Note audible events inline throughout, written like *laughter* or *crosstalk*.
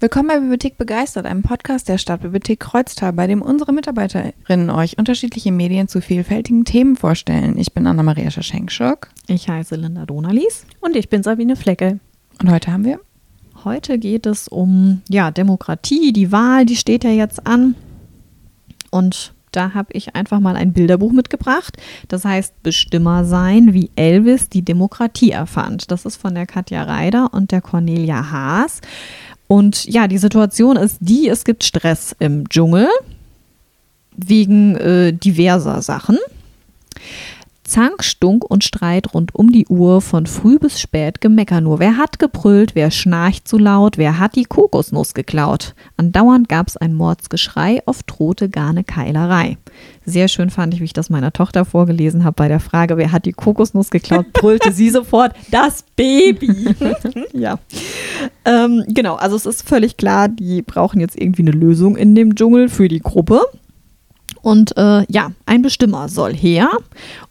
Willkommen bei Bibliothek Begeistert, einem Podcast der Stadtbibliothek Kreuztal, bei dem unsere Mitarbeiterinnen euch unterschiedliche Medien zu vielfältigen Themen vorstellen. Ich bin Anna-Maria Schaschenkschuk. Ich heiße Linda Donalis. Und ich bin Sabine Flecke. Und heute haben wir? Heute geht es um ja, Demokratie, die Wahl, die steht ja jetzt an. Und da habe ich einfach mal ein Bilderbuch mitgebracht. Das heißt Bestimmer sein, wie Elvis die Demokratie erfand. Das ist von der Katja Reider und der Cornelia Haas. Und ja, die Situation ist die, es gibt Stress im Dschungel wegen äh, diverser Sachen. Zank, Stunk und Streit rund um die Uhr, von früh bis spät Gemecker nur. Wer hat gebrüllt, wer schnarcht zu laut, wer hat die Kokosnuss geklaut? Andauernd gab's ein Mordsgeschrei, oft drohte gar ne Keilerei. Sehr schön fand ich, wie ich das meiner Tochter vorgelesen habe bei der Frage, wer hat die Kokosnuss geklaut, *laughs* brüllte sie sofort, das Baby. *laughs* ja. Ähm, genau, also es ist völlig klar, die brauchen jetzt irgendwie eine Lösung in dem Dschungel für die Gruppe. Und äh, ja, ein Bestimmer soll her.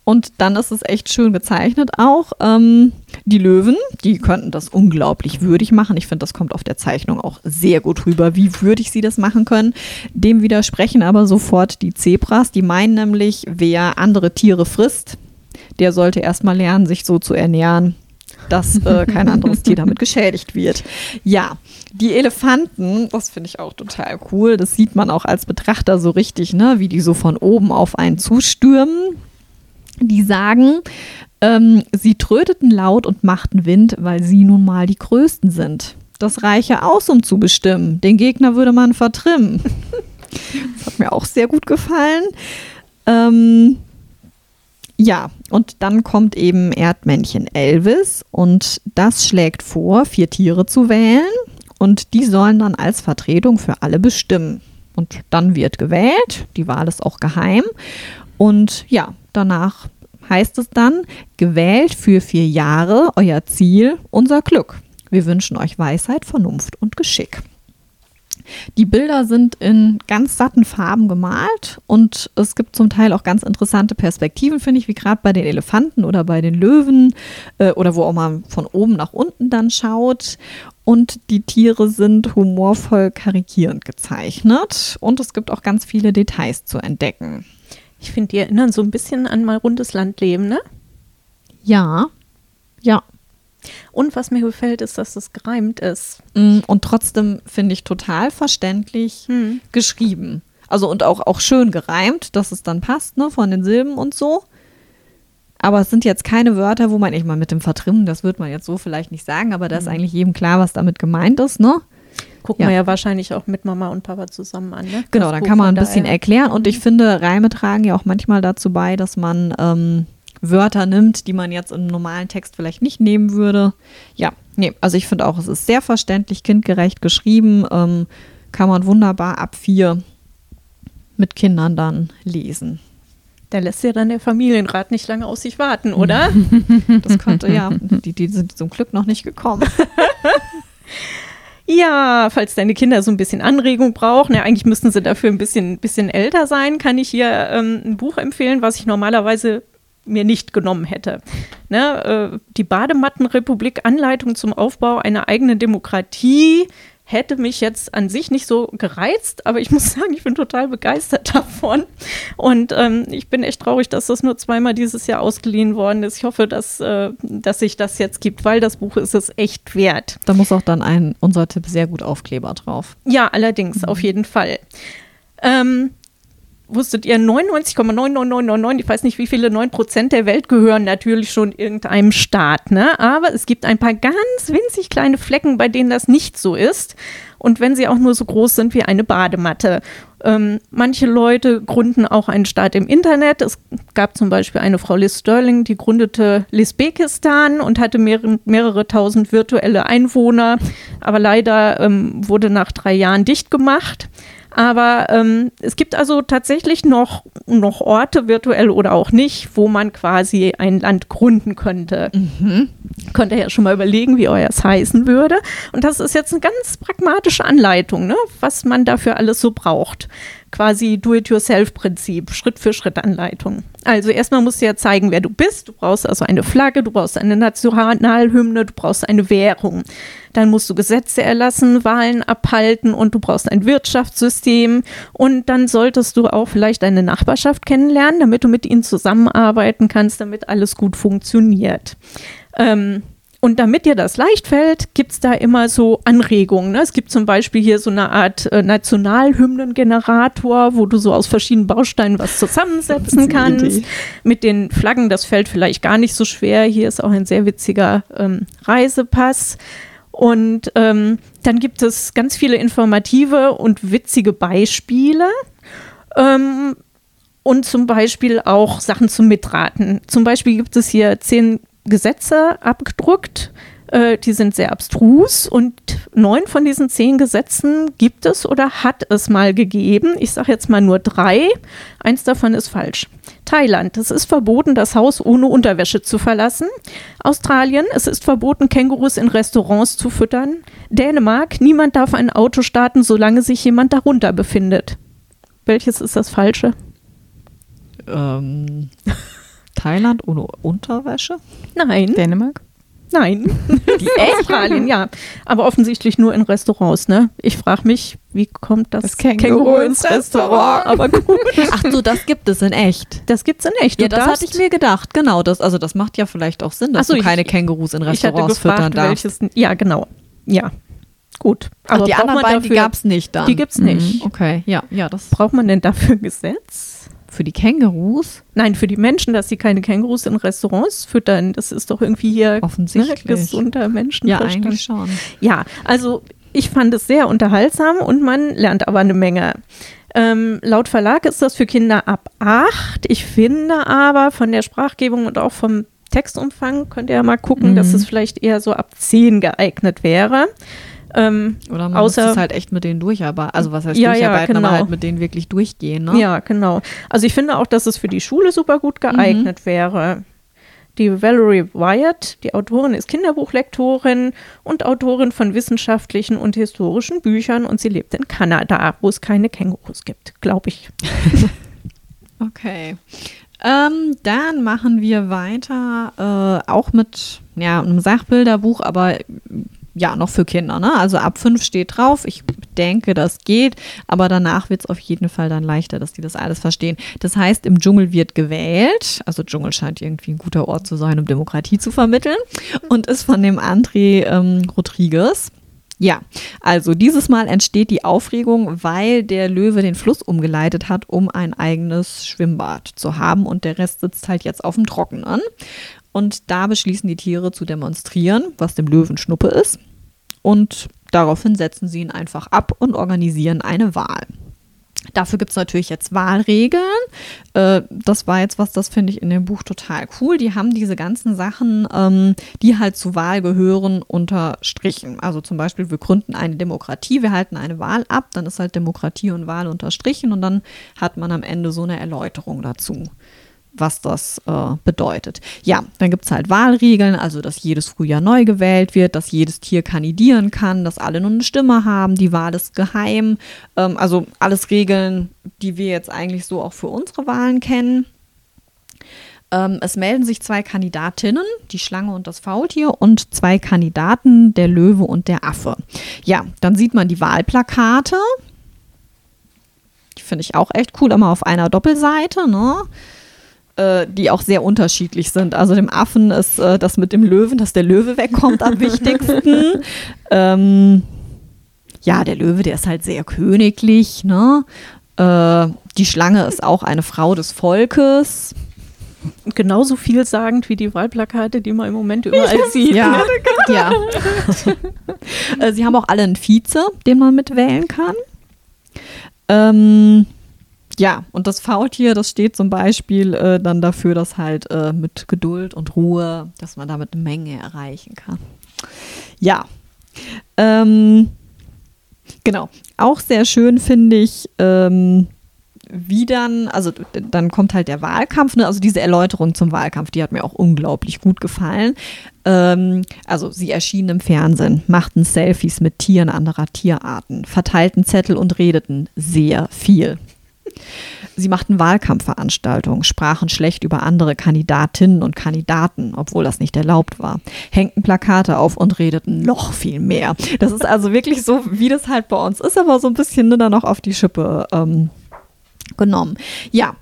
Und dann ist es echt schön gezeichnet auch. Ähm, die Löwen, die könnten das unglaublich würdig machen. Ich finde, das kommt auf der Zeichnung auch sehr gut rüber, wie würdig sie das machen können. Dem widersprechen aber sofort die Zebras. Die meinen nämlich, wer andere Tiere frisst, der sollte erstmal lernen, sich so zu ernähren, dass äh, kein anderes Tier damit geschädigt wird. Ja, die Elefanten, das finde ich auch total cool. Das sieht man auch als Betrachter so richtig, ne, wie die so von oben auf einen zustürmen. Die sagen, ähm, sie tröteten laut und machten Wind, weil sie nun mal die Größten sind. Das reiche aus, um zu bestimmen. Den Gegner würde man vertrimmen. *laughs* das hat mir auch sehr gut gefallen. Ähm, ja, und dann kommt eben Erdmännchen Elvis und das schlägt vor, vier Tiere zu wählen und die sollen dann als Vertretung für alle bestimmen. Und dann wird gewählt, die Wahl ist auch geheim und ja, danach heißt es dann, gewählt für vier Jahre, euer Ziel, unser Glück. Wir wünschen euch Weisheit, Vernunft und Geschick. Die Bilder sind in ganz satten Farben gemalt und es gibt zum Teil auch ganz interessante Perspektiven, finde ich, wie gerade bei den Elefanten oder bei den Löwen äh, oder wo auch man von oben nach unten dann schaut. Und die Tiere sind humorvoll karikierend gezeichnet und es gibt auch ganz viele Details zu entdecken. Ich finde, die erinnern so ein bisschen an mal rundes Landleben, ne? Ja, ja. Und was mir gefällt, ist, dass es gereimt ist. Mm, und trotzdem finde ich total verständlich hm. geschrieben. Also und auch, auch schön gereimt, dass es dann passt, ne, von den Silben und so. Aber es sind jetzt keine Wörter, wo man, ich mal mit dem Vertrimmen, das wird man jetzt so vielleicht nicht sagen, aber da ist hm. eigentlich jedem klar, was damit gemeint ist, ne? Gucken ja. wir ja wahrscheinlich auch mit Mama und Papa zusammen an. Ne? Genau, dann kann man ein bisschen erklären. Und ich finde, Reime tragen ja auch manchmal dazu bei, dass man ähm, Wörter nimmt, die man jetzt im normalen Text vielleicht nicht nehmen würde. Ja, nee, also ich finde auch, es ist sehr verständlich, kindgerecht geschrieben, ähm, kann man wunderbar ab vier mit Kindern dann lesen. Da lässt ja dann der Familienrat nicht lange aus sich warten, oder? *laughs* das konnte ja, die, die sind zum Glück noch nicht gekommen. *laughs* Ja, falls deine Kinder so ein bisschen Anregung brauchen, ja, eigentlich müssten sie dafür ein bisschen, bisschen älter sein, kann ich hier ähm, ein Buch empfehlen, was ich normalerweise mir nicht genommen hätte. Ne, äh, die Bademattenrepublik, Anleitung zum Aufbau einer eigenen Demokratie, hätte mich jetzt an sich nicht so gereizt, aber ich *laughs* muss sagen, ich bin total begeistert davon. Und ähm, ich bin echt traurig, dass das nur zweimal dieses Jahr ausgeliehen worden ist. Ich hoffe, dass, äh, dass sich das jetzt gibt, weil das Buch ist es echt wert. Da muss auch dann ein unser Tipp sehr gut Aufkleber drauf. Ja, allerdings, mhm. auf jeden Fall. Ähm, wusstet ihr, 99,99999, ich weiß nicht, wie viele 9 Prozent der Welt gehören natürlich schon irgendeinem Staat, ne? Aber es gibt ein paar ganz winzig kleine Flecken, bei denen das nicht so ist. Und wenn sie auch nur so groß sind wie eine Badematte. Ähm, manche Leute gründen auch einen Staat im Internet. Es gab zum Beispiel eine Frau Liz Sterling, die gründete Lisbekistan und hatte mehrere, mehrere tausend virtuelle Einwohner. Aber leider ähm, wurde nach drei Jahren dicht gemacht. Aber ähm, es gibt also tatsächlich noch, noch Orte, virtuell oder auch nicht, wo man quasi ein Land gründen könnte. Mhm. Könnt ihr ja schon mal überlegen, wie euers heißen würde. Und das ist jetzt eine ganz pragmatische Anleitung, ne? was man dafür alles so braucht. Quasi Do-it-yourself-Prinzip, Schritt-für-Schritt-Anleitung. Also erstmal musst du ja zeigen, wer du bist. Du brauchst also eine Flagge, du brauchst eine Nationalhymne, du brauchst eine Währung. Dann musst du Gesetze erlassen, Wahlen abhalten und du brauchst ein Wirtschaftssystem. Und dann solltest du auch vielleicht deine Nachbarschaft kennenlernen, damit du mit ihnen zusammenarbeiten kannst, damit alles gut funktioniert. Ähm, und damit dir das leicht fällt, gibt es da immer so Anregungen. Ne? Es gibt zum Beispiel hier so eine Art äh, Nationalhymnengenerator, wo du so aus verschiedenen Bausteinen was zusammensetzen kannst. Mit den Flaggen, das fällt vielleicht gar nicht so schwer. Hier ist auch ein sehr witziger ähm, Reisepass. Und ähm, dann gibt es ganz viele informative und witzige Beispiele. Ähm, und zum Beispiel auch Sachen zum Mitraten. Zum Beispiel gibt es hier zehn Gesetze abgedruckt. Äh, die sind sehr abstrus und neun von diesen zehn Gesetzen gibt es oder hat es mal gegeben. Ich sage jetzt mal nur drei. Eins davon ist falsch. Thailand, es ist verboten, das Haus ohne Unterwäsche zu verlassen. Australien, es ist verboten, Kängurus in Restaurants zu füttern. Dänemark, niemand darf ein Auto starten, solange sich jemand darunter befindet. Welches ist das Falsche? Ähm. *laughs* Thailand ohne Unterwäsche? Nein. Dänemark? Nein. *laughs* Die Australien, ja. Aber offensichtlich nur in Restaurants, ne? Ich frage mich, wie kommt das, das Känguru, Känguru ins Restaurant? Aber gut. Ach so, das gibt es in echt. Das gibt es in echt. Du ja, das hatte ich mir gedacht. Genau, das, also das macht ja vielleicht auch Sinn, dass so, du keine ich, Kängurus in Restaurants gefragt, füttern darfst. Welches, ja, genau. Ja. Gut. Aber Ach, die anderen beiden, dafür, die gab es nicht dann. Die gibt es nicht. Mhm, okay, ja, ja. Das braucht man denn dafür Gesetz? Für die Kängurus? Nein, für die Menschen, dass sie keine Kängurus in Restaurants füttern. Das ist doch irgendwie hier ne, offensichtlich ne, gesunder Menschenverstand. Ja, eigentlich schon. Ja, also ich fand es sehr unterhaltsam und man lernt aber eine Menge. Ähm, laut Verlag ist das für Kinder ab acht. Ich finde aber von der Sprachgebung und auch vom Textumfang könnt ihr ja mal gucken, mhm. dass es vielleicht eher so ab zehn geeignet wäre. Ähm, Oder man außer, muss es halt echt mit denen durcharbeiten. Also was heißt ja, durcharbeiten, ja, genau. aber halt mit denen wirklich durchgehen. Ne? Ja, genau. Also ich finde auch, dass es für die Schule super gut geeignet mhm. wäre. Die Valerie Wyatt, die Autorin, ist Kinderbuchlektorin und Autorin von wissenschaftlichen und historischen Büchern und sie lebt in Kanada, wo es keine Kängurus gibt, glaube ich. *laughs* okay. Ähm, dann machen wir weiter, äh, auch mit ja, einem Sachbilderbuch, aber ja, noch für Kinder. Ne? Also ab fünf steht drauf. Ich denke, das geht, aber danach wird es auf jeden Fall dann leichter, dass die das alles verstehen. Das heißt, im Dschungel wird gewählt. Also Dschungel scheint irgendwie ein guter Ort zu sein, um Demokratie zu vermitteln. Und ist von dem André ähm, Rodriguez. Ja, also dieses Mal entsteht die Aufregung, weil der Löwe den Fluss umgeleitet hat, um ein eigenes Schwimmbad zu haben und der Rest sitzt halt jetzt auf dem Trockenen. Und da beschließen die Tiere zu demonstrieren, was dem Löwen Schnuppe ist. Und daraufhin setzen sie ihn einfach ab und organisieren eine Wahl. Dafür gibt es natürlich jetzt Wahlregeln. Äh, das war jetzt was, das finde ich in dem Buch total cool. Die haben diese ganzen Sachen, ähm, die halt zur Wahl gehören, unterstrichen. Also zum Beispiel, wir gründen eine Demokratie, wir halten eine Wahl ab, dann ist halt Demokratie und Wahl unterstrichen und dann hat man am Ende so eine Erläuterung dazu was das äh, bedeutet. Ja, dann gibt es halt Wahlregeln, also dass jedes Frühjahr neu gewählt wird, dass jedes Tier kandidieren kann, dass alle nur eine Stimme haben, die Wahl ist geheim. Ähm, also alles Regeln, die wir jetzt eigentlich so auch für unsere Wahlen kennen. Ähm, es melden sich zwei Kandidatinnen, die Schlange und das Faultier, und zwei Kandidaten, der Löwe und der Affe. Ja, dann sieht man die Wahlplakate. Die finde ich auch echt cool, immer auf einer Doppelseite, ne? Äh, die auch sehr unterschiedlich sind. Also dem Affen ist äh, das mit dem Löwen, dass der Löwe wegkommt, am *laughs* wichtigsten. ähm, ja, der Löwe, der ist halt sehr königlich. Ne? Äh, die Schlange ist auch eine Frau des Volkes. Genauso vielsagend wie die Wahlplakate, die man im Moment überall sieht. Ja, *laughs* ja. Äh, sie haben auch alle einen Vize, den man mitwählen kann. Ähm, ja, und das Faultier, das steht zum Beispiel äh, dann dafür, dass halt äh, mit Geduld und Ruhe, dass man damit eine Menge erreichen kann. Ja. Ähm, genau. Auch sehr schön finde ich, ähm, wie dann, also dann kommt halt der Wahlkampf, ne? also diese Erläuterung zum Wahlkampf, die hat mir auch unglaublich gut gefallen. Ähm, also sie erschienen im Fernsehen, machten Selfies mit Tieren anderer Tierarten, verteilten Zettel und redeten sehr viel. Sie machten Wahlkampfveranstaltungen, sprachen schlecht über andere Kandidatinnen und Kandidaten, obwohl das nicht erlaubt war, hängten Plakate auf und redeten noch viel mehr. Das ist also wirklich so, wie das halt bei uns ist, aber so ein bisschen dann noch auf die Schippe ähm, genommen. Ja,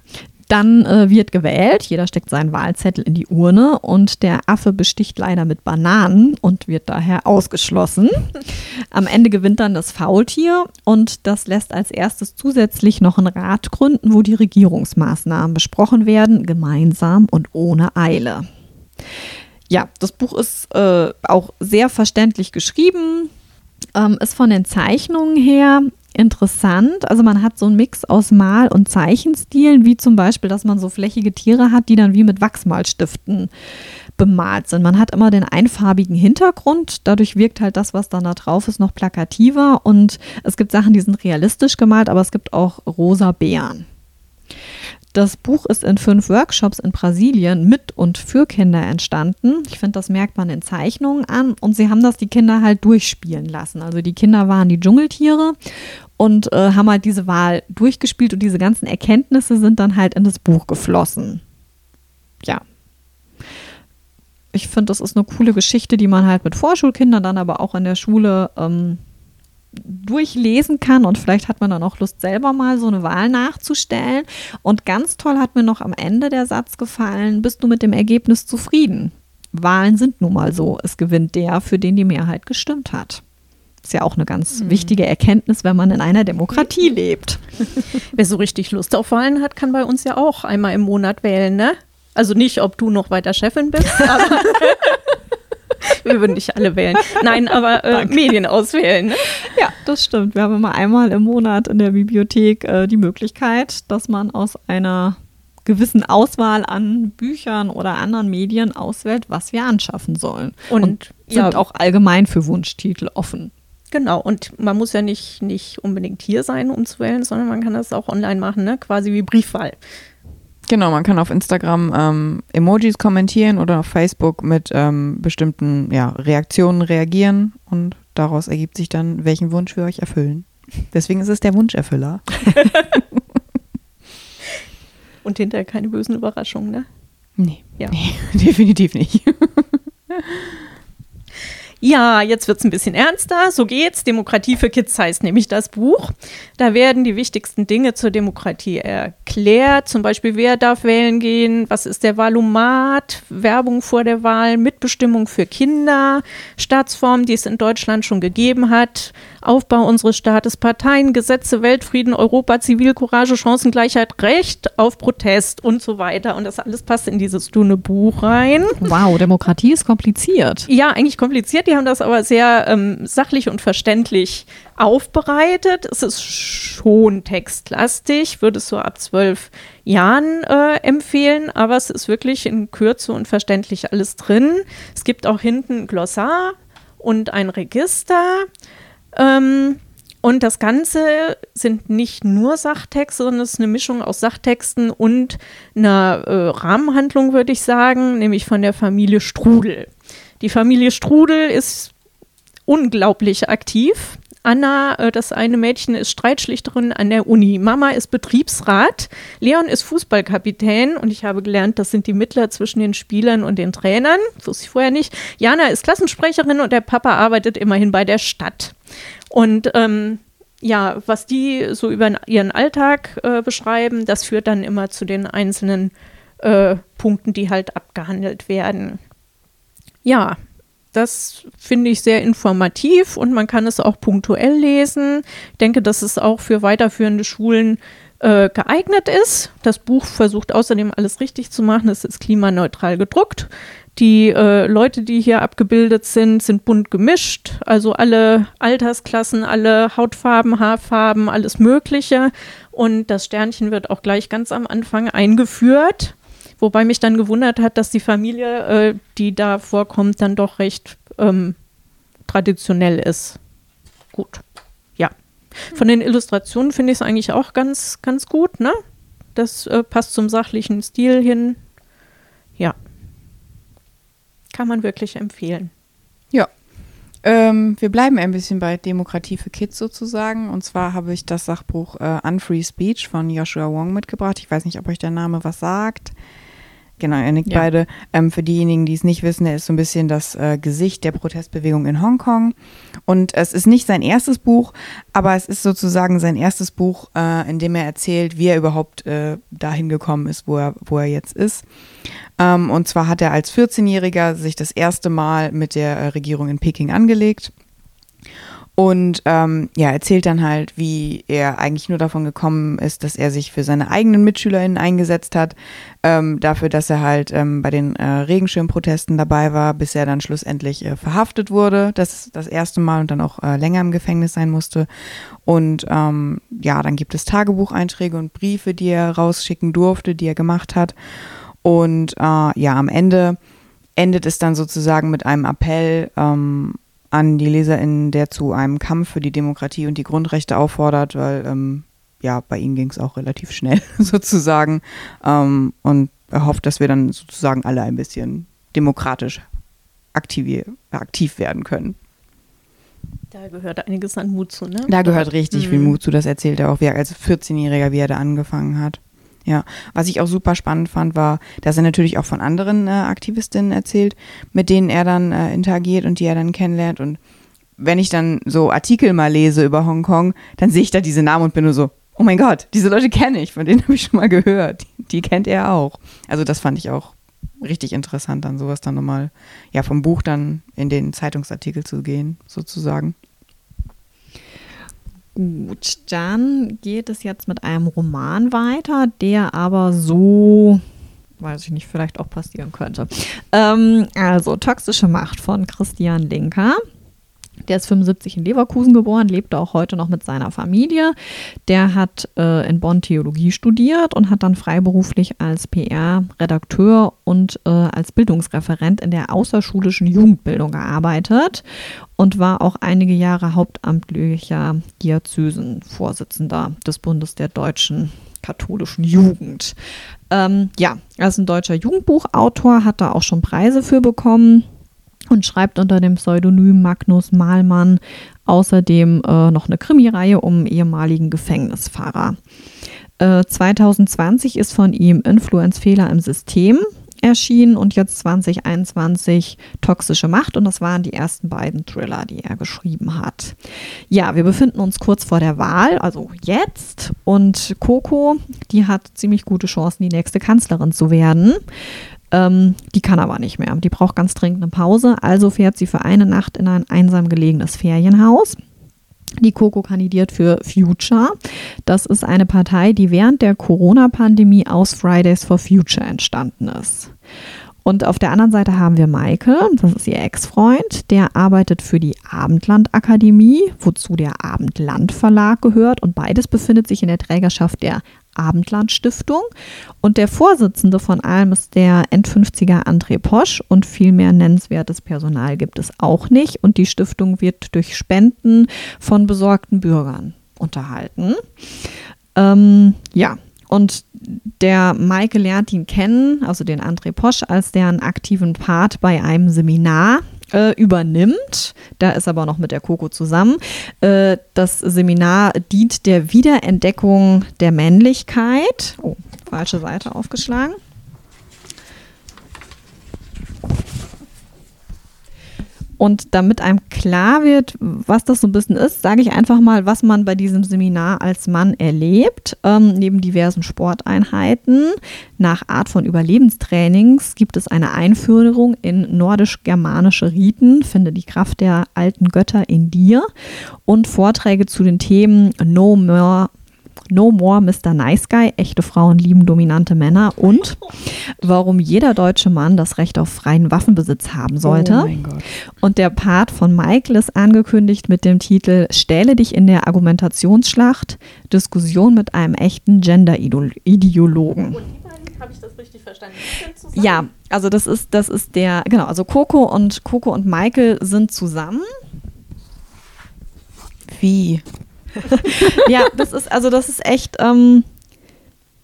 dann äh, wird gewählt, jeder steckt seinen Wahlzettel in die Urne und der Affe besticht leider mit Bananen und wird daher ausgeschlossen. Am Ende gewinnt dann das Faultier und das lässt als erstes zusätzlich noch einen Rat gründen, wo die Regierungsmaßnahmen besprochen werden, gemeinsam und ohne Eile. Ja, das Buch ist äh, auch sehr verständlich geschrieben, ähm, ist von den Zeichnungen her interessant. Also man hat so einen Mix aus Mal- und Zeichenstilen, wie zum Beispiel, dass man so flächige Tiere hat, die dann wie mit Wachsmalstiften bemalt sind. Man hat immer den einfarbigen Hintergrund, dadurch wirkt halt das, was dann da drauf ist, noch plakativer und es gibt Sachen, die sind realistisch gemalt, aber es gibt auch rosa Bären. Das Buch ist in fünf Workshops in Brasilien mit und für Kinder entstanden. Ich finde, das merkt man in Zeichnungen an. Und sie haben das die Kinder halt durchspielen lassen. Also die Kinder waren die Dschungeltiere und äh, haben halt diese Wahl durchgespielt und diese ganzen Erkenntnisse sind dann halt in das Buch geflossen. Ja. Ich finde, das ist eine coole Geschichte, die man halt mit Vorschulkindern dann aber auch in der Schule ähm, durchlesen kann und vielleicht hat man dann auch Lust, selber mal so eine Wahl nachzustellen. Und ganz toll hat mir noch am Ende der Satz gefallen, bist du mit dem Ergebnis zufrieden? Wahlen sind nun mal so. Es gewinnt der, für den die Mehrheit gestimmt hat. Ist ja auch eine ganz mhm. wichtige Erkenntnis, wenn man in einer Demokratie *laughs* lebt. Wer so richtig Lust auf Wahlen hat, kann bei uns ja auch einmal im Monat wählen, ne? Also nicht, ob du noch weiter Chefin bist, *laughs* aber *laughs* wir würden nicht alle wählen. Nein, aber äh, Medien auswählen. Ne? Ja, das stimmt. Wir haben immer einmal im Monat in der Bibliothek äh, die Möglichkeit, dass man aus einer gewissen Auswahl an Büchern oder anderen Medien auswählt, was wir anschaffen sollen. Und, und sind ja, auch allgemein für Wunschtitel offen. Genau, und man muss ja nicht, nicht unbedingt hier sein, um zu wählen, sondern man kann das auch online machen, ne? quasi wie Briefwahl. Genau, man kann auf Instagram ähm, Emojis kommentieren oder auf Facebook mit ähm, bestimmten ja, Reaktionen reagieren und daraus ergibt sich dann, welchen Wunsch wir euch erfüllen. Deswegen ist es der Wunscherfüller. *laughs* und hinterher keine bösen Überraschungen, ne? Nee, ja. nee *laughs* definitiv nicht. *laughs* Ja, jetzt wird es ein bisschen ernster. So geht's. Demokratie für Kids heißt nämlich das Buch. Da werden die wichtigsten Dinge zur Demokratie erklärt. Zum Beispiel, wer darf wählen gehen, was ist der Wahlomat, Werbung vor der Wahl, Mitbestimmung für Kinder, Staatsformen, die es in Deutschland schon gegeben hat, Aufbau unseres Staates, Parteien, Gesetze, Weltfrieden, Europa, Zivilcourage, Chancengleichheit, Recht auf Protest und so weiter. Und das alles passt in dieses dünne Buch rein. Wow, Demokratie ist kompliziert. Ja, eigentlich kompliziert. Die haben das aber sehr ähm, sachlich und verständlich aufbereitet. Es ist schon textlastig, würde es so ab zwölf Jahren äh, empfehlen, aber es ist wirklich in Kürze und verständlich alles drin. Es gibt auch hinten ein Glossar und ein Register. Ähm, und das Ganze sind nicht nur Sachtexte, sondern es ist eine Mischung aus Sachtexten und einer äh, Rahmenhandlung, würde ich sagen, nämlich von der Familie Strudel. Die Familie Strudel ist unglaublich aktiv. Anna, äh, das eine Mädchen, ist Streitschlichterin an der Uni. Mama ist Betriebsrat. Leon ist Fußballkapitän und ich habe gelernt, das sind die Mittler zwischen den Spielern und den Trainern. Wusste ich vorher nicht. Jana ist Klassensprecherin und der Papa arbeitet immerhin bei der Stadt. Und ähm, ja, was die so über ihren Alltag äh, beschreiben, das führt dann immer zu den einzelnen äh, Punkten, die halt abgehandelt werden. Ja, das finde ich sehr informativ und man kann es auch punktuell lesen. Ich denke, dass es auch für weiterführende Schulen äh, geeignet ist. Das Buch versucht außerdem alles richtig zu machen. Es ist klimaneutral gedruckt. Die äh, Leute, die hier abgebildet sind, sind bunt gemischt, also alle Altersklassen, alle Hautfarben, Haarfarben, alles Mögliche. Und das Sternchen wird auch gleich ganz am Anfang eingeführt, wobei mich dann gewundert hat, dass die Familie, äh, die da vorkommt, dann doch recht ähm, traditionell ist. Gut, ja. Von den Illustrationen finde ich es eigentlich auch ganz, ganz gut, ne? Das äh, passt zum sachlichen Stil hin. Ja. Kann man wirklich empfehlen. Ja. Ähm, wir bleiben ein bisschen bei Demokratie für Kids sozusagen. Und zwar habe ich das Sachbuch äh, Unfree Speech von Joshua Wong mitgebracht. Ich weiß nicht, ob euch der Name was sagt. Genau, ihr nickt Ja. beide. Ähm, für diejenigen, die es nicht wissen, er ist so ein bisschen das äh, Gesicht der Protestbewegung in Hongkong. Und es ist nicht sein erstes Buch, aber es ist sozusagen sein erstes Buch, äh, in dem er erzählt, wie er überhaupt äh, dahin gekommen ist, wo er, wo er jetzt ist. Ähm, und zwar hat er als 14-Jähriger sich das erste Mal mit der äh, Regierung in Peking angelegt. Und ähm, ja, erzählt dann halt, wie er eigentlich nur davon gekommen ist, dass er sich für seine eigenen MitschülerInnen eingesetzt hat, ähm, dafür, dass er halt ähm, bei den äh, Regenschirmprotesten dabei war, bis er dann schlussendlich äh, verhaftet wurde, das das erste Mal und dann auch äh, länger im Gefängnis sein musste. Und ähm, ja, dann gibt es Tagebucheinträge und Briefe, die er rausschicken durfte, die er gemacht hat. Und äh, ja, am Ende endet es dann sozusagen mit einem Appell ähm, an die LeserInnen, der zu einem Kampf für die Demokratie und die Grundrechte auffordert, weil ähm, ja, bei ihm ging es auch relativ schnell *laughs* sozusagen. Ähm, und er hofft, dass wir dann sozusagen alle ein bisschen demokratisch aktiv, werden können. Da gehört einiges an Mut zu, ne? Da gehört richtig viel Mhm. Mut zu, das erzählt er auch, wie er als 14-Jähriger, wie er da angefangen hat. Ja, was ich auch super spannend fand, war, dass er natürlich auch von anderen äh, Aktivistinnen erzählt, mit denen er dann äh, interagiert und die er dann kennenlernt. Und wenn ich dann so Artikel mal lese über Hongkong, dann sehe ich da diese Namen und bin nur so, oh mein Gott, diese Leute kenne ich, von denen habe ich schon mal gehört. Die, die kennt er auch. Also das fand ich auch richtig interessant, dann sowas dann nochmal, ja, vom Buch dann in den Zeitungsartikel zu gehen, sozusagen. Gut, dann geht es jetzt mit einem Roman weiter, der aber so, weiß ich nicht, vielleicht auch passieren könnte. Ähm, also Toxische Macht von Christian Linker. Der ist 75 in Leverkusen geboren, lebt auch heute noch mit seiner Familie. Der hat äh, in Bonn Theologie studiert und hat dann freiberuflich als PR-Redakteur und äh, als Bildungsreferent in der außerschulischen Jugendbildung gearbeitet und war auch einige Jahre hauptamtlicher Diözesenvorsitzender des Bundes der deutschen katholischen Jugend. Ähm, ja, er ist ein deutscher Jugendbuchautor, hat da auch schon Preise für bekommen und schreibt unter dem Pseudonym Magnus Mahlmann außerdem äh, noch eine Krimireihe um ehemaligen Gefängnisfahrer. Äh, 2020 ist von ihm Influenzfehler im System erschienen und jetzt 2021 Toxische Macht und das waren die ersten beiden Thriller, die er geschrieben hat. Ja, wir befinden uns kurz vor der Wahl, also jetzt und Coco, die hat ziemlich gute Chancen, die nächste Kanzlerin zu werden. Ähm, die kann aber nicht mehr. Die braucht ganz dringend eine Pause. Also fährt sie für eine Nacht in ein einsam gelegenes Ferienhaus. Die Coco kandidiert für Future. Das ist eine Partei, die während der Corona-Pandemie aus Fridays for Future entstanden ist. Und auf der anderen Seite haben wir Maike, das ist ihr Ex-Freund, der arbeitet für die Abendland-Akademie, wozu der Abendland-Verlag gehört. Und beides befindet sich in der Trägerschaft der Abendland-Stiftung. Und der Vorsitzende von allem ist der End-50er André Posch. Und viel mehr nennenswertes Personal gibt es auch nicht. Und die Stiftung wird durch Spenden von besorgten Bürgern unterhalten. Ähm, ja, und der Maike lernt ihn kennen, also den André Posch, als der einen aktiven Part bei einem Seminar äh, übernimmt. Da ist aber noch mit der Coco zusammen. Äh, das Seminar dient der Wiederentdeckung der Männlichkeit. Oh, falsche Seite aufgeschlagen. Und damit einem klar wird, was das so ein bisschen ist, sage ich einfach mal, was man bei diesem Seminar als Mann erlebt. Ähm, neben diversen Sporteinheiten, nach Art von Überlebenstrainings gibt es eine Einführung in nordisch-germanische Riten, finde die Kraft der alten Götter in dir und Vorträge zu den Themen No More No More Mr. Nice Guy, echte Frauen lieben dominante Männer und warum jeder deutsche Mann das Recht auf freien Waffenbesitz haben sollte. Oh mein Gott. Und der Part von Michael ist angekündigt mit dem Titel Stähle dich in der Argumentationsschlacht, Diskussion mit einem echten Gender-Ideologen. Und die beiden, habe ich das richtig verstanden? Ja, also das ist, das ist der, genau, also Coco und Coco und Michael sind zusammen. Wie? *laughs* ja, das ist, also das ist echt, ähm,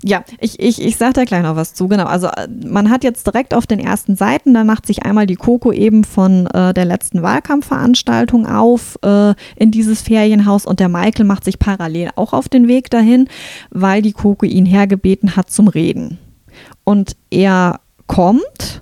ja, ich, ich, ich sage da gleich noch was zu. Genau, also äh, man hat jetzt direkt auf den ersten Seiten, da macht sich einmal die Coco eben von äh, der letzten Wahlkampfveranstaltung auf äh, in dieses Ferienhaus und der Michael macht sich parallel auch auf den Weg dahin, weil die Coco ihn hergebeten hat zum Reden. Und er kommt,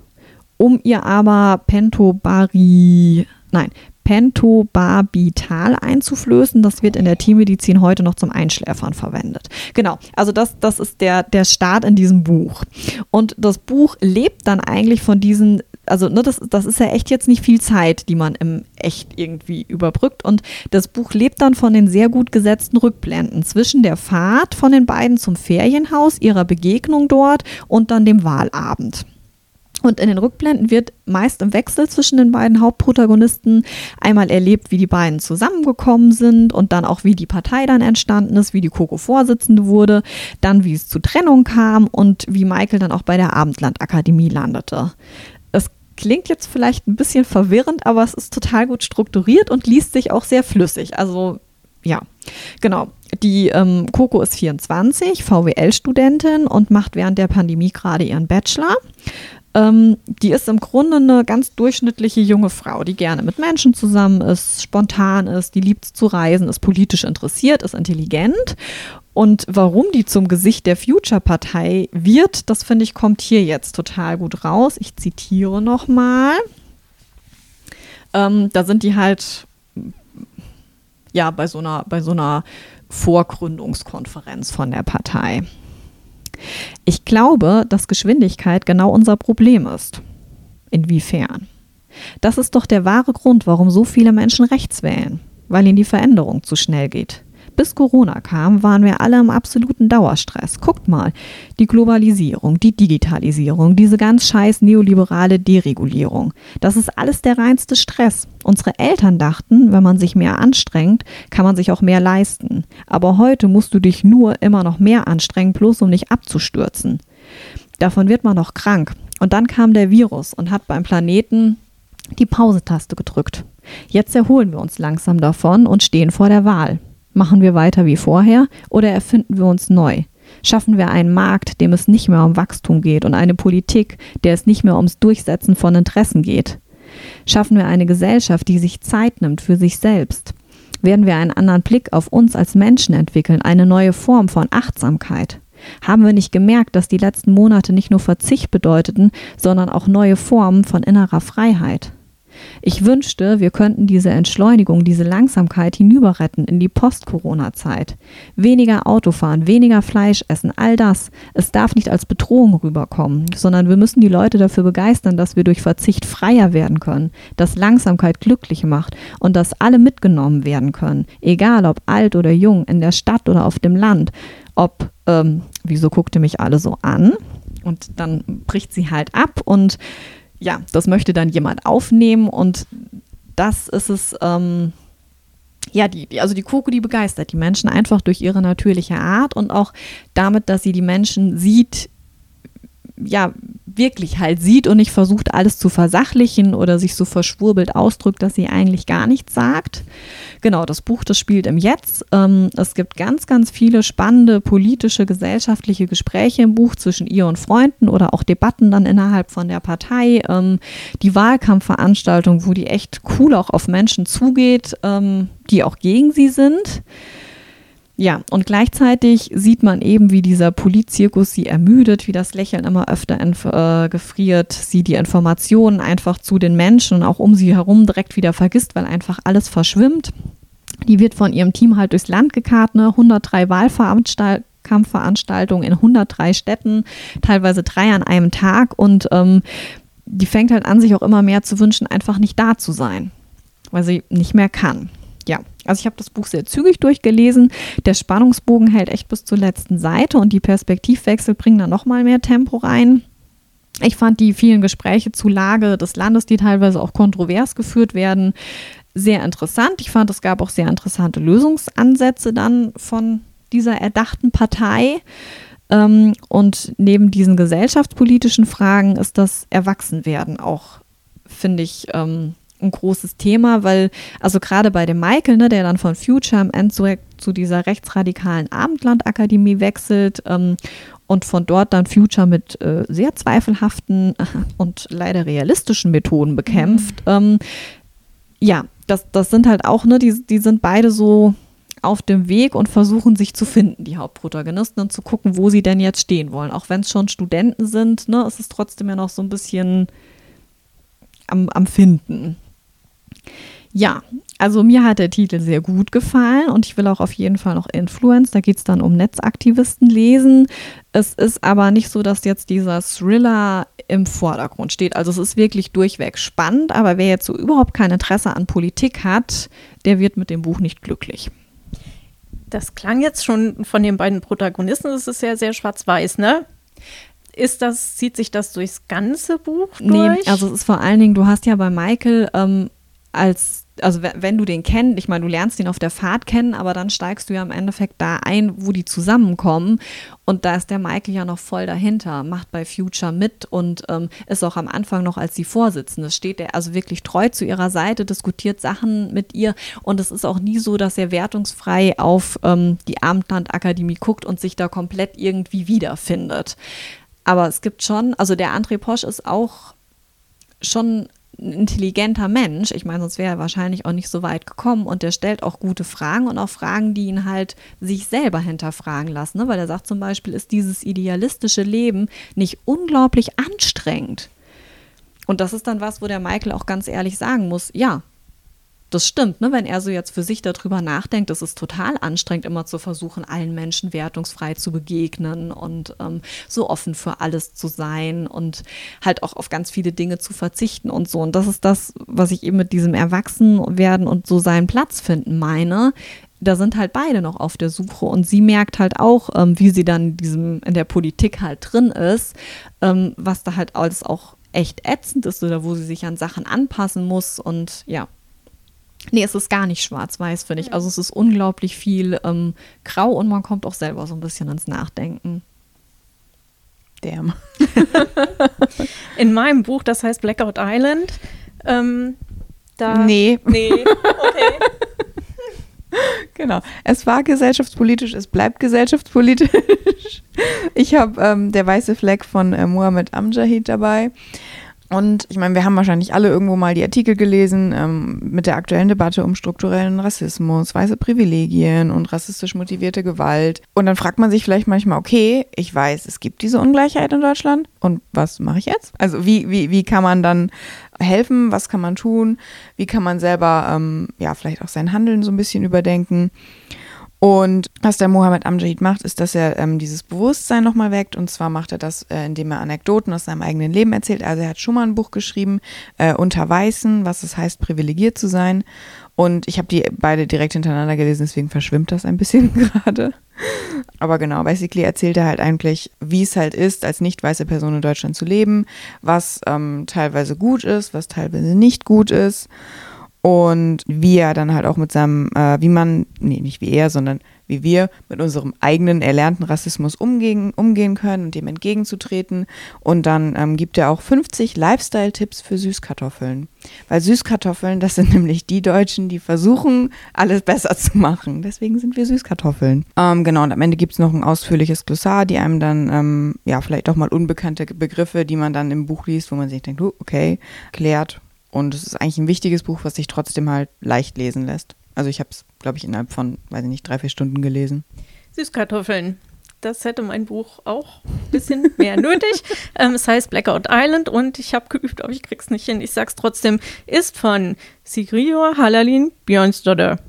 um ihr aber Pentobari, nein, Pentobarbital einzuflößen. Das wird in der Tiermedizin heute noch zum Einschläfern verwendet. Genau, also das, das ist der, der Start in diesem Buch. Und das Buch lebt dann eigentlich von diesen also ne, das, das ist ja echt jetzt nicht viel Zeit, die man im Echt irgendwie überbrückt. Und das Buch lebt dann von den sehr gut gesetzten Rückblenden zwischen der Fahrt von den beiden zum Ferienhaus, ihrer Begegnung dort und dann dem Wahlabend. Und in den Rückblenden wird meist im Wechsel zwischen den beiden Hauptprotagonisten einmal erlebt, wie die beiden zusammengekommen sind und dann auch, wie die Partei dann entstanden ist, wie die Coco Vorsitzende wurde, dann wie es zu Trennung kam und wie Michael dann auch bei der Abendlandakademie landete. Es klingt jetzt vielleicht ein bisschen verwirrend, aber es ist total gut strukturiert und liest sich auch sehr flüssig. Also ja, genau. Die ähm, Coco ist 24, VWL-Studentin und macht während der Pandemie gerade ihren Bachelor. Ähm, die ist im Grunde eine ganz durchschnittliche junge Frau, die gerne mit Menschen zusammen ist, spontan ist, die liebt zu reisen, ist politisch interessiert, ist intelligent. Und warum die zum Gesicht der Future-Partei wird, das finde ich, kommt hier jetzt total gut raus. Ich zitiere nochmal. Ähm, da sind die halt ja bei so einer, bei so einer Vorgründungskonferenz von der Partei. Ich glaube, dass Geschwindigkeit genau unser Problem ist. Inwiefern? Das ist doch der wahre Grund, warum so viele Menschen rechts wählen, weil ihnen die Veränderung zu schnell geht. Bis Corona kam, waren wir alle im absoluten Dauerstress. Guckt mal, die Globalisierung, die Digitalisierung, diese ganz scheiß neoliberale Deregulierung. Das ist alles der reinste Stress. Unsere Eltern dachten, wenn man sich mehr anstrengt, kann man sich auch mehr leisten. Aber heute musst du dich nur immer noch mehr anstrengen, bloß um nicht abzustürzen. Davon wird man noch krank. Und dann kam der Virus und hat beim Planeten die Pause-Taste gedrückt. Jetzt erholen wir uns langsam davon und stehen vor der Wahl. Machen wir weiter wie vorher oder erfinden wir uns neu? Schaffen wir einen Markt, dem es nicht mehr um Wachstum geht und eine Politik, der es nicht mehr ums Durchsetzen von Interessen geht? Schaffen wir eine Gesellschaft, die sich Zeit nimmt für sich selbst? Werden wir einen anderen Blick auf uns als Menschen entwickeln, eine neue Form von Achtsamkeit? Haben wir nicht gemerkt, dass die letzten Monate nicht nur Verzicht bedeuteten, sondern auch neue Formen von innerer Freiheit? Ich wünschte, wir könnten diese Entschleunigung, diese Langsamkeit hinüberretten in die Post-Corona-Zeit. Weniger Autofahren, weniger Fleisch essen, all das. Es darf nicht als Bedrohung rüberkommen, sondern wir müssen die Leute dafür begeistern, dass wir durch Verzicht freier werden können, dass Langsamkeit glücklich macht und dass alle mitgenommen werden können, egal ob alt oder jung, in der Stadt oder auf dem Land, ob, ähm, wieso guckte mich alle so an? Und dann bricht sie halt ab und ja, das möchte dann jemand aufnehmen und das ist es, ähm, ja, die, die, also die Koko, die begeistert die Menschen einfach durch ihre natürliche Art und auch damit, dass sie die Menschen sieht, ja, wirklich halt sieht und nicht versucht, alles zu versachlichen oder sich so verschwurbelt ausdrückt, dass sie eigentlich gar nichts sagt. Genau, das Buch, das spielt im Jetzt. Ähm, es gibt ganz, ganz viele spannende politische, gesellschaftliche Gespräche im Buch zwischen ihr und Freunden oder auch Debatten dann innerhalb von der Partei. Ähm, die Wahlkampfveranstaltung, wo die echt cool auch auf Menschen zugeht, ähm, die auch gegen sie sind. Ja, und gleichzeitig sieht man eben, wie dieser Politzirkus sie ermüdet, wie das Lächeln immer öfter äh, gefriert, sie die Informationen einfach zu den Menschen und auch um sie herum direkt wieder vergisst, weil einfach alles verschwimmt. Die wird von ihrem Team halt durchs Land gekarrt, ne? 103 Wahlkampfveranstaltungen in 103 Städten, teilweise drei an einem Tag und ähm, die fängt halt an, sich auch immer mehr zu wünschen, einfach nicht da zu sein, weil sie nicht mehr kann also ich habe das Buch sehr zügig durchgelesen. Der Spannungsbogen hält echt bis zur letzten Seite und die Perspektivwechsel bringen dann nochmal mehr Tempo rein. Ich fand die vielen Gespräche zu Lage des Landes, die teilweise auch kontrovers geführt werden, sehr interessant. Ich fand, es gab auch sehr interessante Lösungsansätze dann von dieser erdachten Partei. Ähm, und neben diesen gesellschaftspolitischen Fragen ist das Erwachsenwerden auch, finde ich, ähm, ein großes Thema, weil, also gerade bei dem Michael, ne, der dann von Future am Ende zu, zu dieser rechtsradikalen Abendlandakademie wechselt ähm, und von dort dann Future mit äh, sehr zweifelhaften *laughs* und leider realistischen Methoden bekämpft. Mhm. Ähm, ja, das, das sind halt auch, ne, die, die sind beide so auf dem Weg und versuchen sich zu finden, die Hauptprotagonisten, und zu gucken, wo sie denn jetzt stehen wollen. Auch wenn es schon Studenten sind, ne, ist es trotzdem ja noch so ein bisschen am, am Finden. Ja, also mir hat der Titel sehr gut gefallen und ich will auch auf jeden Fall noch Influence. Da geht es dann um Netzaktivisten lesen. Es ist aber nicht so, dass jetzt dieser Thriller im Vordergrund steht. Also es ist wirklich durchweg spannend, aber wer jetzt so überhaupt kein Interesse an Politik hat, der wird mit dem Buch nicht glücklich. Das klang jetzt schon von den beiden Protagonisten, das ist ja sehr schwarz-weiß, ne? Ist das, zieht sich das durchs ganze Buch durch? Nee, also es ist vor allen Dingen, du hast ja bei Michael ähm, als also wenn du den kennst, ich meine, du lernst ihn auf der Fahrt kennen, aber dann steigst du ja im Endeffekt da ein, wo die zusammenkommen. Und da ist der Michael ja noch voll dahinter, macht bei Future mit und ähm, ist auch am Anfang noch als die Vorsitzende. Steht er also wirklich treu zu ihrer Seite, diskutiert Sachen mit ihr. Und es ist auch nie so, dass er wertungsfrei auf ähm, die Abendlandakademie guckt und sich da komplett irgendwie wiederfindet. Aber es gibt schon, also der André Posch ist auch schon intelligenter Mensch. Ich meine, sonst wäre er wahrscheinlich auch nicht so weit gekommen. Und der stellt auch gute Fragen und auch Fragen, die ihn halt sich selber hinterfragen lassen. Ne? Weil er sagt zum Beispiel, ist dieses idealistische Leben nicht unglaublich anstrengend? Und das ist dann was, wo der Michael auch ganz ehrlich sagen muss, ja, das stimmt, ne? wenn er so jetzt für sich darüber nachdenkt, das ist total anstrengend, immer zu versuchen, allen Menschen wertungsfrei zu begegnen und ähm, so offen für alles zu sein und halt auch auf ganz viele Dinge zu verzichten und so. Und das ist das, was ich eben mit diesem Erwachsenwerden und so seinen Platz finden meine. Da sind halt beide noch auf der Suche und sie merkt halt auch, ähm, wie sie dann in, diesem, in der Politik halt drin ist, ähm, was da halt alles auch echt ätzend ist oder wo sie sich an Sachen anpassen muss und ja, Nee, es ist gar nicht schwarz-weiß, finde ich. Also es ist unglaublich viel ähm, grau und man kommt auch selber so ein bisschen ins Nachdenken. Damn. *laughs* In meinem Buch, das heißt Blackout Island, ähm, da. Nee. Nee, okay. *laughs* Genau. Es war gesellschaftspolitisch, es bleibt gesellschaftspolitisch. Ich habe ähm, der weiße Fleck von äh, Mohammed Amjahid dabei. Und ich meine, wir haben wahrscheinlich alle irgendwo mal die Artikel gelesen ähm, mit der aktuellen Debatte um strukturellen Rassismus, weiße Privilegien und rassistisch motivierte Gewalt. Und dann fragt man sich vielleicht manchmal, okay, ich weiß, es gibt diese Ungleichheit in Deutschland und was mache ich jetzt? Also wie, wie, wie kann man dann helfen? Was kann man tun? Wie kann man selber, ähm, ja, vielleicht auch sein Handeln so ein bisschen überdenken? Und was der Mohammed Amjahid macht, ist, dass er ähm, dieses Bewusstsein nochmal weckt. Und zwar macht er das, äh, indem er Anekdoten aus seinem eigenen Leben erzählt. Also er hat schon mal ein Buch geschrieben, äh, Unter Weißen, was es heißt, privilegiert zu sein. Und ich habe die beide direkt hintereinander gelesen, deswegen verschwimmt das ein bisschen *laughs* gerade. Aber genau, basically erzählt er halt eigentlich, wie es halt ist, als nicht weiße Person in Deutschland zu leben, was ähm, teilweise gut ist, was teilweise nicht gut ist und wie er dann halt auch mit seinem, äh, wie man, nee, nicht wie er, sondern wie wir mit unserem eigenen erlernten Rassismus umgehen, umgehen können und dem entgegenzutreten. Und dann ähm, gibt er auch 50 Lifestyle-Tipps für Süßkartoffeln. Weil Süßkartoffeln, das sind *laughs* nämlich die Deutschen, die versuchen, alles besser zu machen. Deswegen sind wir Süßkartoffeln. Ähm, genau, und am Ende gibt es noch ein ausführliches Glossar, die einem dann, ähm, ja, vielleicht auch mal unbekannte Begriffe, die man dann im Buch liest, wo man sich denkt, okay, klärt und es ist eigentlich ein wichtiges Buch, was sich trotzdem halt leicht lesen lässt. Also ich habe es, glaube ich, innerhalb von, weiß ich nicht, drei, vier Stunden gelesen. Süßkartoffeln. Das hätte mein Buch auch ein bisschen *laughs* mehr nötig. Ähm, es heißt Blackout Island und ich habe geübt, aber ich krieg's nicht hin. Ich sag's trotzdem. Ist von Sigrior Halalin Björnsdotter.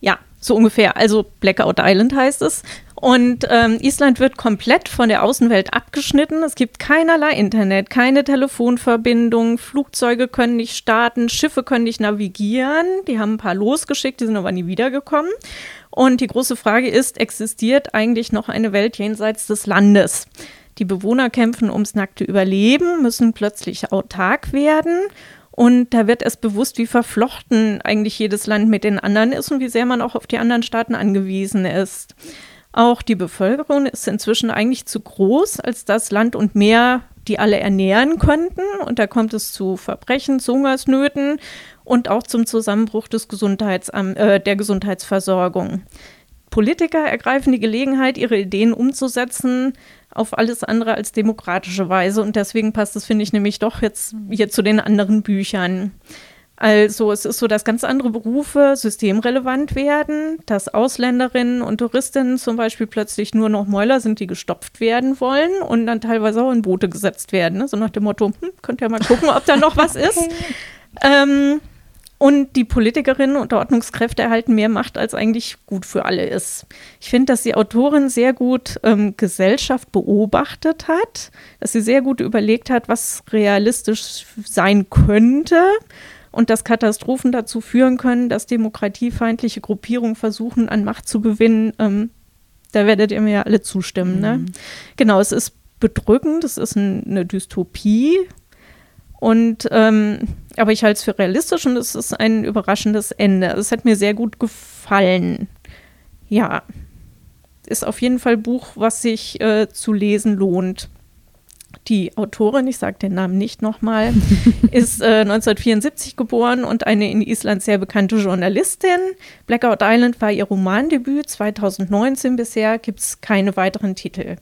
Ja, so ungefähr. Also Blackout Island heißt es. Und ähm, Island wird komplett von der Außenwelt abgeschnitten. Es gibt keinerlei Internet, keine Telefonverbindung, Flugzeuge können nicht starten, Schiffe können nicht navigieren. Die haben ein paar losgeschickt, die sind aber nie wiedergekommen. Und die große Frage ist, existiert eigentlich noch eine Welt jenseits des Landes? Die Bewohner kämpfen ums nackte Überleben, müssen plötzlich autark werden. Und da wird es bewusst, wie verflochten eigentlich jedes Land mit den anderen ist und wie sehr man auch auf die anderen Staaten angewiesen ist. Auch die Bevölkerung ist inzwischen eigentlich zu groß, als dass Land und Meer die alle ernähren könnten. Und da kommt es zu Verbrechen, zu Hungersnöten. und auch zum Zusammenbruch des Gesundheitsam äh, der Gesundheitsversorgung. Politiker ergreifen die Gelegenheit, ihre Ideen umzusetzen auf alles andere als demokratische Weise. Und deswegen passt es, finde ich, nämlich doch jetzt hier zu den anderen Büchern. Also es ist so, dass ganz andere Berufe systemrelevant werden, dass Ausländerinnen und Touristinnen zum Beispiel plötzlich nur noch Mäuler sind, die gestopft werden wollen und dann teilweise auch in Boote gesetzt werden. Ne? So nach dem Motto, hm, könnt ihr mal gucken, ob da noch was *laughs* ist. Ähm, und die Politikerinnen und Ordnungskräfte erhalten mehr Macht, als eigentlich gut für alle ist. Ich finde, dass die Autorin sehr gut ähm, Gesellschaft beobachtet hat, dass sie sehr gut überlegt hat, was realistisch sein könnte und dass Katastrophen dazu führen können, dass demokratiefeindliche Gruppierungen versuchen, an Macht zu gewinnen. Ähm, da werdet ihr mir ja alle zustimmen. Ne? Mhm. Ne? Genau, es ist bedrückend, es ist ein, eine Dystopie. Und ähm, aber ich halte es für realistisch und es ist ein überraschendes Ende. Es hat mir sehr gut gefallen. Ja, ist auf jeden Fall ein Buch, was sich äh, zu lesen lohnt. Die Autorin, ich sage den Namen nicht nochmal, *laughs* ist äh, 1974 geboren und eine in Island sehr bekannte Journalistin. Blackout Island war ihr Romandebüt. 2019 bisher gibt es keine weiteren Titel.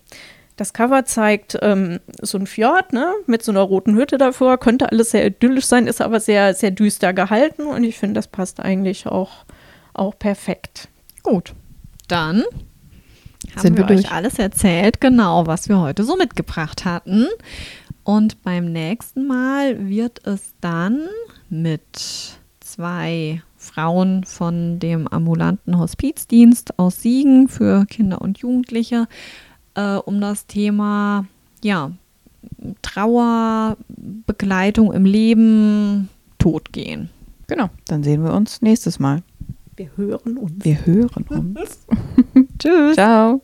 Das Cover zeigt ähm, so ein Fjord, ne, mit so einer roten Hütte davor. Könnte alles sehr idyllisch sein, ist aber sehr, sehr düster gehalten und ich finde, das passt eigentlich auch, auch perfekt. Gut, dann haben Sind wir, wir euch alles erzählt, genau, was wir heute so mitgebracht hatten. Und beim nächsten Mal wird es dann mit zwei Frauen von dem ambulanten Hospizdienst aus Siegen für Kinder und Jugendliche äh, um das Thema ja, Trauer, Begleitung im Leben, Tod gehen. Genau, dann sehen wir uns nächstes Mal. Wir hören uns. Wir hören uns. *laughs* Tschüss. Ciao.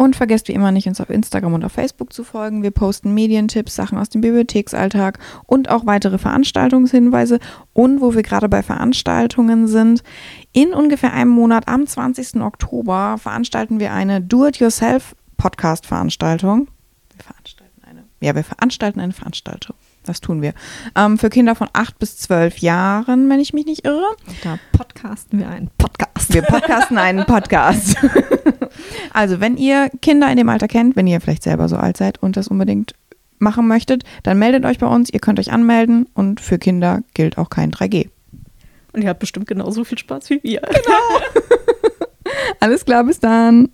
Und vergesst wie immer nicht, uns auf Instagram und auf Facebook zu folgen. Wir posten Medientipps, Sachen aus dem Bibliotheksalltag und auch weitere Veranstaltungshinweise. Und wo wir gerade bei Veranstaltungen sind, in ungefähr einem Monat, am 20. Oktober, veranstalten wir eine Do-it-yourself-Podcast-Veranstaltung. Wir veranstalten eine. Ja, wir veranstalten eine Veranstaltung. Das tun wir. Ähm, für Kinder von 8 bis 12 Jahren, wenn ich mich nicht irre. Da podcasten wir einen Podcast. Wir podcasten einen Podcast. *laughs* also, wenn ihr Kinder in dem Alter kennt, wenn ihr vielleicht selber so alt seid und das unbedingt machen möchtet, dann meldet euch bei uns. Ihr könnt euch anmelden und für Kinder gilt auch kein 3G. Und ihr habt bestimmt genauso viel Spaß wie wir. Genau. *laughs* Alles klar, bis dann.